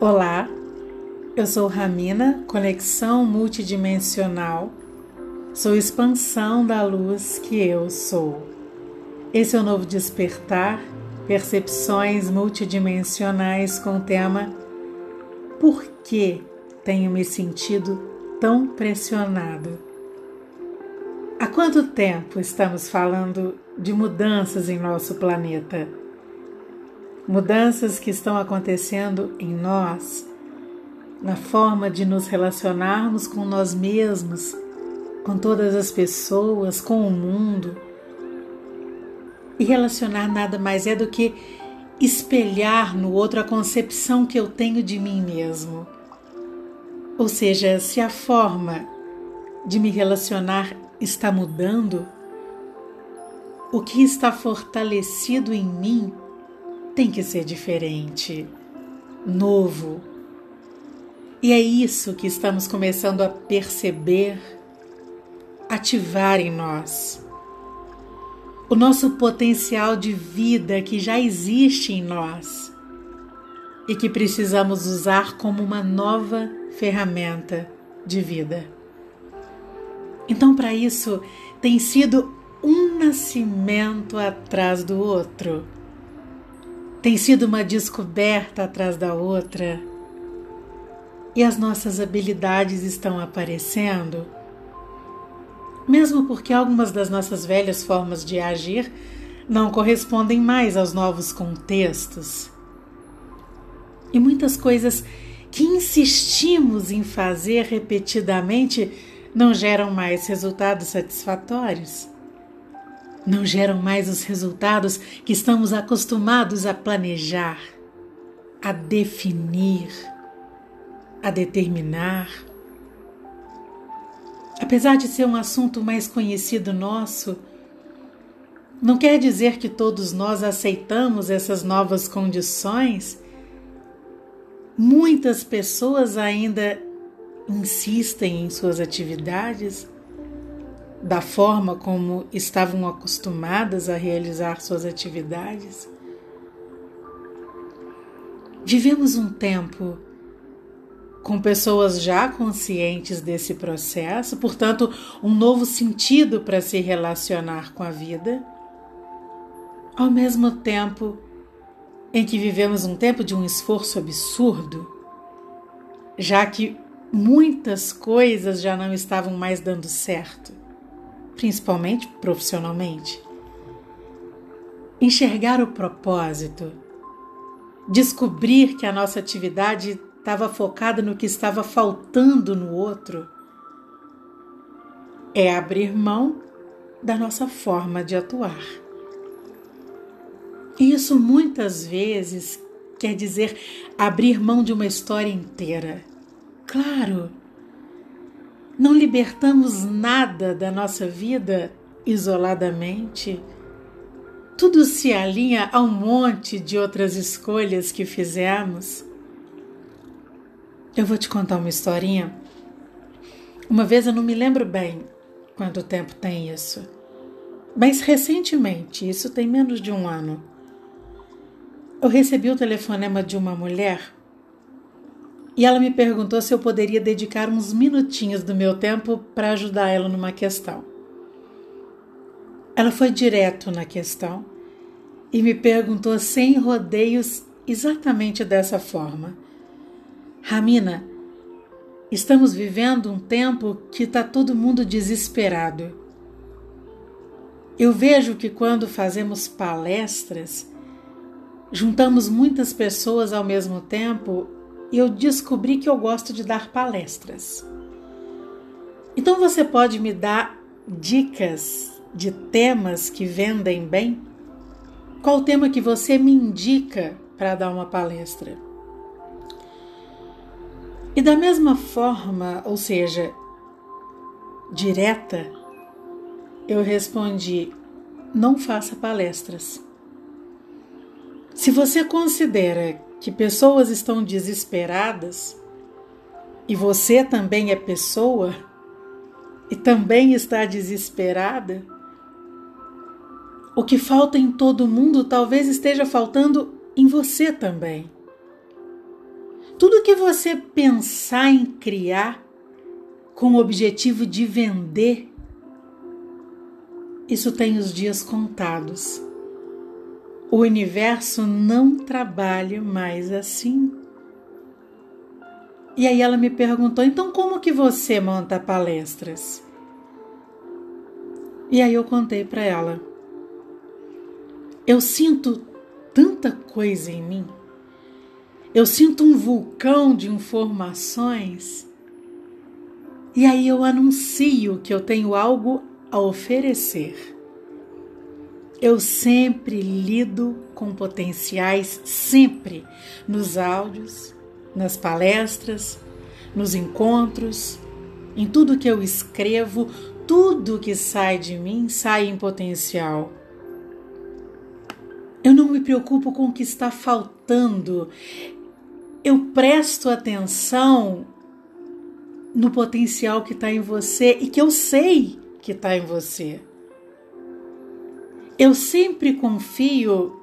Olá, eu sou Ramina, conexão multidimensional, sou expansão da luz que eu sou. Esse é o novo despertar, percepções multidimensionais com o tema Por que tenho me sentido tão pressionado? Há quanto tempo estamos falando de mudanças em nosso planeta? Mudanças que estão acontecendo em nós, na forma de nos relacionarmos com nós mesmos, com todas as pessoas, com o mundo. E relacionar nada mais é do que espelhar no outro a concepção que eu tenho de mim mesmo. Ou seja, se a forma de me relacionar está mudando, o que está fortalecido em mim tem que ser diferente, novo. E é isso que estamos começando a perceber, ativar em nós. O nosso potencial de vida que já existe em nós e que precisamos usar como uma nova ferramenta de vida. Então, para isso, tem sido um nascimento atrás do outro tem sido uma descoberta atrás da outra. E as nossas habilidades estão aparecendo, mesmo porque algumas das nossas velhas formas de agir não correspondem mais aos novos contextos. E muitas coisas que insistimos em fazer repetidamente não geram mais resultados satisfatórios não geram mais os resultados que estamos acostumados a planejar, a definir, a determinar. Apesar de ser um assunto mais conhecido nosso, não quer dizer que todos nós aceitamos essas novas condições. Muitas pessoas ainda insistem em suas atividades da forma como estavam acostumadas a realizar suas atividades. Vivemos um tempo com pessoas já conscientes desse processo, portanto, um novo sentido para se relacionar com a vida, ao mesmo tempo em que vivemos um tempo de um esforço absurdo, já que muitas coisas já não estavam mais dando certo principalmente profissionalmente. Enxergar o propósito, descobrir que a nossa atividade estava focada no que estava faltando no outro, é abrir mão da nossa forma de atuar. E isso muitas vezes quer dizer abrir mão de uma história inteira. Claro, não libertamos nada da nossa vida isoladamente. Tudo se alinha a um monte de outras escolhas que fizemos. Eu vou te contar uma historinha. Uma vez eu não me lembro bem quanto tempo tem isso, mas recentemente, isso tem menos de um ano, eu recebi o telefonema de uma mulher e ela me perguntou se eu poderia dedicar uns minutinhos do meu tempo para ajudar ela numa questão. Ela foi direto na questão e me perguntou sem rodeios exatamente dessa forma: Ramina, estamos vivendo um tempo que está todo mundo desesperado. Eu vejo que quando fazemos palestras, juntamos muitas pessoas ao mesmo tempo eu descobri que eu gosto de dar palestras. Então você pode me dar dicas de temas que vendem bem? Qual tema que você me indica para dar uma palestra? E da mesma forma, ou seja, direta, eu respondi: não faça palestras. Se você considera que pessoas estão desesperadas e você também é pessoa e também está desesperada, o que falta em todo mundo talvez esteja faltando em você também. Tudo que você pensar em criar com o objetivo de vender, isso tem os dias contados. O universo não trabalha mais assim. E aí ela me perguntou: então como que você monta palestras? E aí eu contei para ela. Eu sinto tanta coisa em mim. Eu sinto um vulcão de informações. E aí eu anuncio que eu tenho algo a oferecer. Eu sempre lido com potenciais, sempre, nos áudios, nas palestras, nos encontros, em tudo que eu escrevo, tudo que sai de mim sai em potencial. Eu não me preocupo com o que está faltando. Eu presto atenção no potencial que está em você e que eu sei que está em você. Eu sempre confio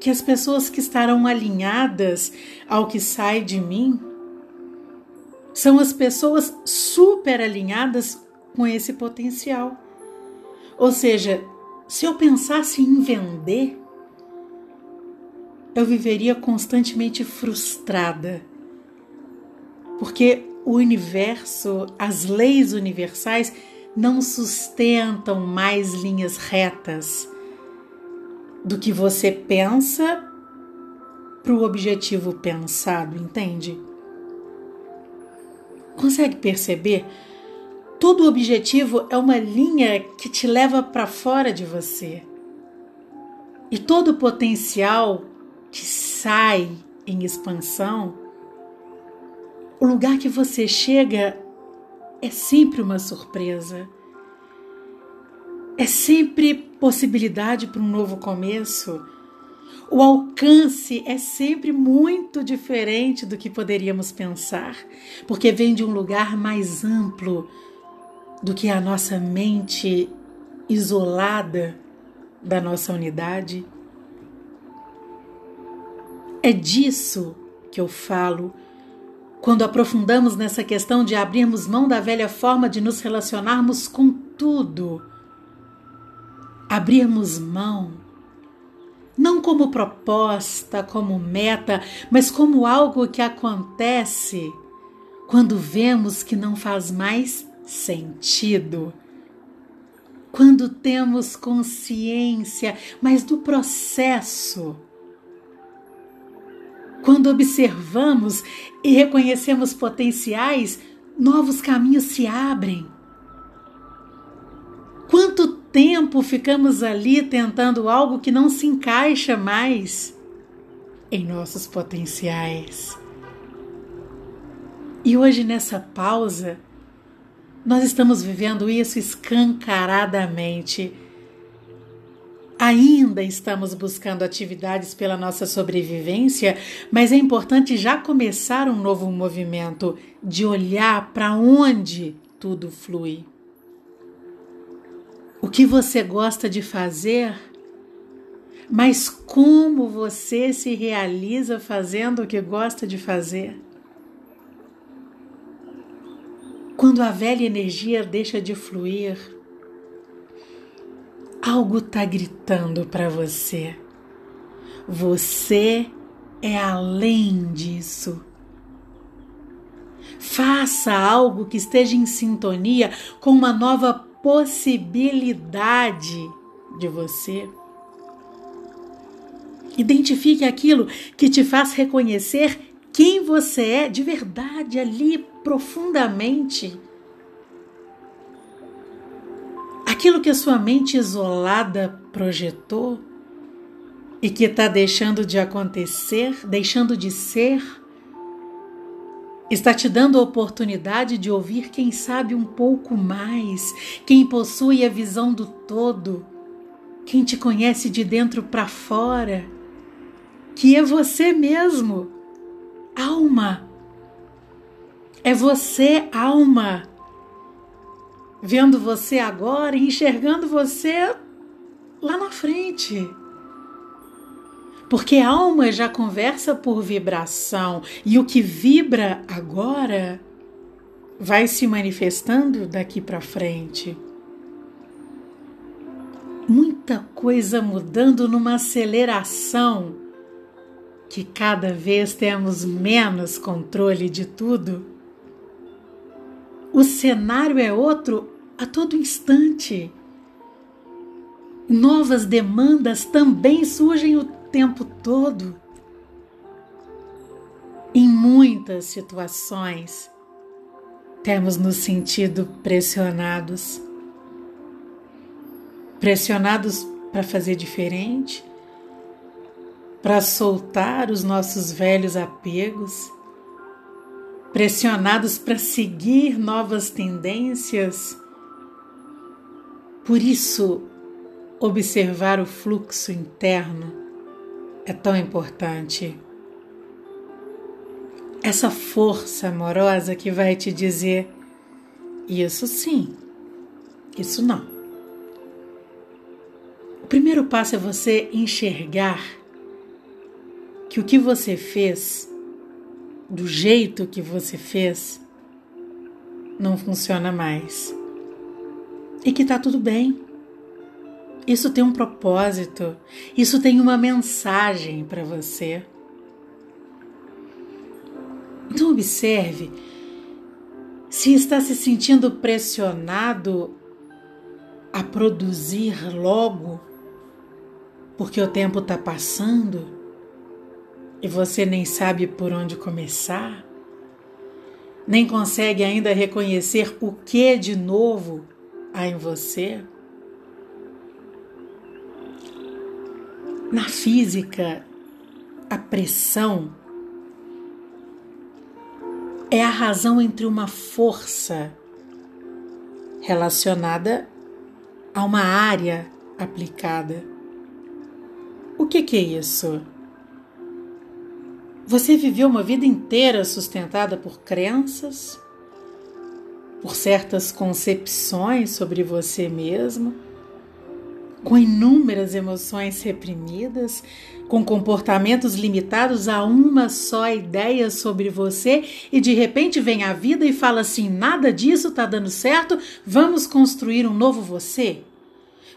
que as pessoas que estarão alinhadas ao que sai de mim são as pessoas super alinhadas com esse potencial. Ou seja, se eu pensasse em vender, eu viveria constantemente frustrada. Porque o universo, as leis universais não sustentam mais linhas retas do que você pensa para o objetivo pensado, entende? Consegue perceber? Todo objetivo é uma linha que te leva para fora de você. E todo potencial que sai em expansão, o lugar que você chega é sempre uma surpresa. É sempre possibilidade para um novo começo. O alcance é sempre muito diferente do que poderíamos pensar, porque vem de um lugar mais amplo do que a nossa mente isolada da nossa unidade. É disso que eu falo quando aprofundamos nessa questão de abrirmos mão da velha forma de nos relacionarmos com tudo. Abrirmos mão, não como proposta, como meta, mas como algo que acontece quando vemos que não faz mais sentido. Quando temos consciência, mas do processo quando observamos e reconhecemos potenciais, novos caminhos se abrem. Quanto tempo ficamos ali tentando algo que não se encaixa mais em nossos potenciais? E hoje, nessa pausa, nós estamos vivendo isso escancaradamente Ainda estamos buscando atividades pela nossa sobrevivência, mas é importante já começar um novo movimento de olhar para onde tudo flui. O que você gosta de fazer, mas como você se realiza fazendo o que gosta de fazer? Quando a velha energia deixa de fluir, algo está gritando para você. Você é além disso. Faça algo que esteja em sintonia com uma nova possibilidade de você. Identifique aquilo que te faz reconhecer quem você é de verdade ali profundamente aquilo que a sua mente isolada projetou e que está deixando de acontecer, deixando de ser, está te dando a oportunidade de ouvir quem sabe um pouco mais, quem possui a visão do todo, quem te conhece de dentro para fora, que é você mesmo, alma. É você, alma vendo você agora e enxergando você lá na frente. Porque alma já conversa por vibração e o que vibra agora vai se manifestando daqui para frente. Muita coisa mudando numa aceleração que cada vez temos menos controle de tudo. O cenário é outro a todo instante. Novas demandas também surgem o tempo todo. Em muitas situações, temos nos sentido pressionados. Pressionados para fazer diferente, para soltar os nossos velhos apegos, pressionados para seguir novas tendências. Por isso, observar o fluxo interno é tão importante. Essa força amorosa que vai te dizer isso sim, isso não. O primeiro passo é você enxergar que o que você fez, do jeito que você fez, não funciona mais. E que tá tudo bem. Isso tem um propósito, isso tem uma mensagem para você. Então, observe se está se sentindo pressionado a produzir logo, porque o tempo está passando e você nem sabe por onde começar, nem consegue ainda reconhecer o que de novo há em você. Na física, a pressão é a razão entre uma força relacionada a uma área aplicada. O que, que é isso? Você viveu uma vida inteira sustentada por crenças, por certas concepções sobre você mesmo com inúmeras emoções reprimidas, com comportamentos limitados a uma só ideia sobre você e de repente vem a vida e fala assim: nada disso está dando certo, vamos construir um novo você?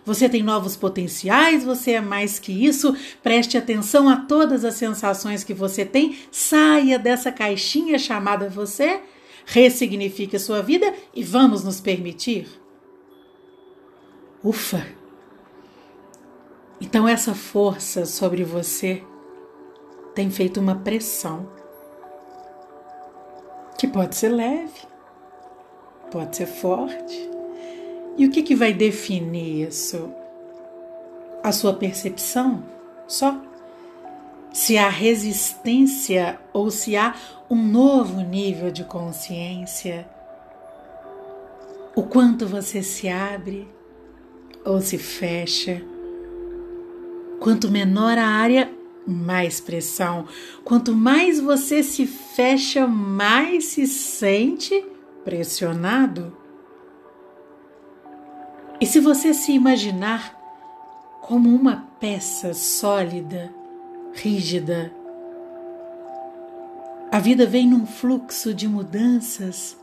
Você tem novos potenciais, você é mais que isso. Preste atenção a todas as sensações que você tem. Saia dessa caixinha chamada você, ressignifique a sua vida e vamos nos permitir. Ufa! Então, essa força sobre você tem feito uma pressão que pode ser leve, pode ser forte. E o que, que vai definir isso? A sua percepção só? Se há resistência ou se há um novo nível de consciência? O quanto você se abre ou se fecha? Quanto menor a área, mais pressão. Quanto mais você se fecha, mais se sente pressionado. E se você se imaginar como uma peça sólida, rígida, a vida vem num fluxo de mudanças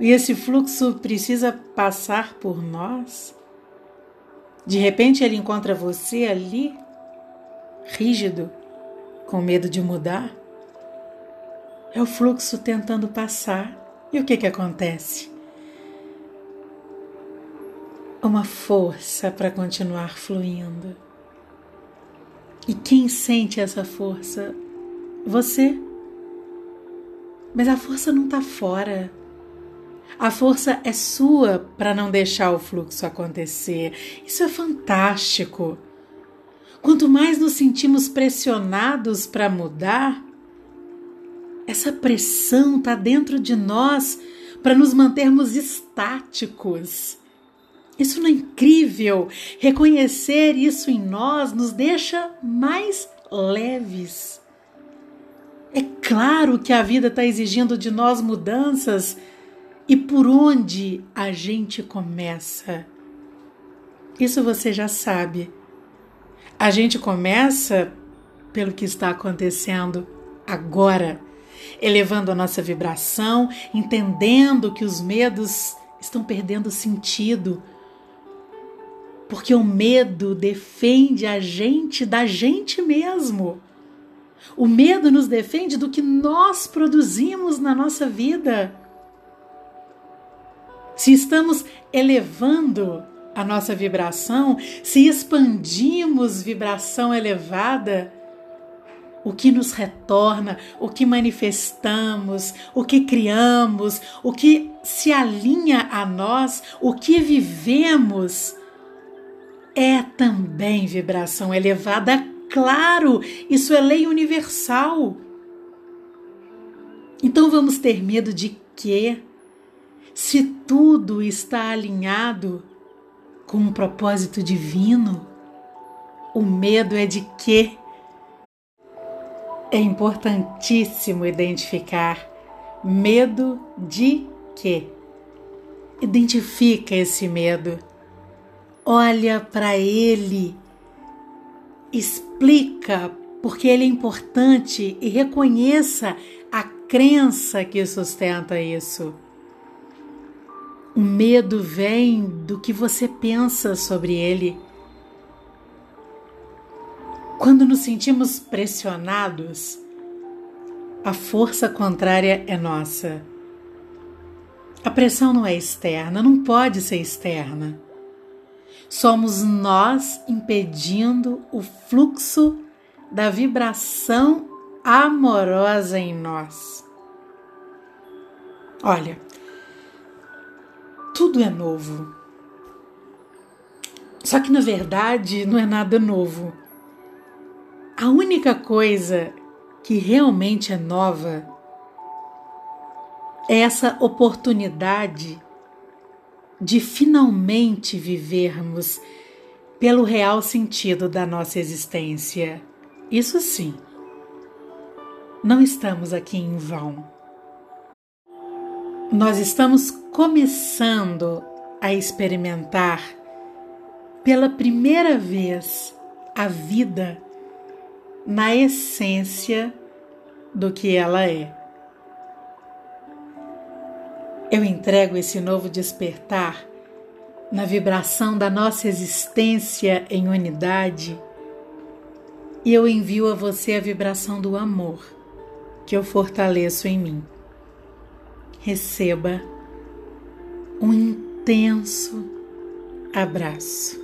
e esse fluxo precisa passar por nós. De repente ele encontra você ali, rígido, com medo de mudar. É o fluxo tentando passar. E o que, que acontece? Uma força para continuar fluindo. E quem sente essa força? Você. Mas a força não está fora. A força é sua para não deixar o fluxo acontecer. Isso é fantástico. Quanto mais nos sentimos pressionados para mudar, essa pressão está dentro de nós para nos mantermos estáticos. Isso não é incrível? Reconhecer isso em nós nos deixa mais leves. É claro que a vida está exigindo de nós mudanças e por onde a gente começa? Isso você já sabe. A gente começa pelo que está acontecendo agora, elevando a nossa vibração, entendendo que os medos estão perdendo sentido. Porque o medo defende a gente da gente mesmo. O medo nos defende do que nós produzimos na nossa vida. Se estamos elevando a nossa vibração, se expandimos vibração elevada, o que nos retorna, o que manifestamos, o que criamos, o que se alinha a nós, o que vivemos, é também vibração elevada, claro, isso é lei universal. Então vamos ter medo de quê? Se tudo está alinhado com um propósito divino, o medo é de quê? É importantíssimo identificar medo de quê? Identifica esse medo. Olha para ele. Explica porque ele é importante e reconheça a crença que sustenta isso. O medo vem do que você pensa sobre ele. Quando nos sentimos pressionados, a força contrária é nossa. A pressão não é externa, não pode ser externa. Somos nós impedindo o fluxo da vibração amorosa em nós. Olha, tudo é novo. Só que na verdade não é nada novo. A única coisa que realmente é nova é essa oportunidade de finalmente vivermos pelo real sentido da nossa existência. Isso sim, não estamos aqui em vão. Nós estamos começando a experimentar pela primeira vez a vida na essência do que ela é. Entrego esse novo despertar na vibração da nossa existência em unidade e eu envio a você a vibração do amor que eu fortaleço em mim. Receba um intenso abraço.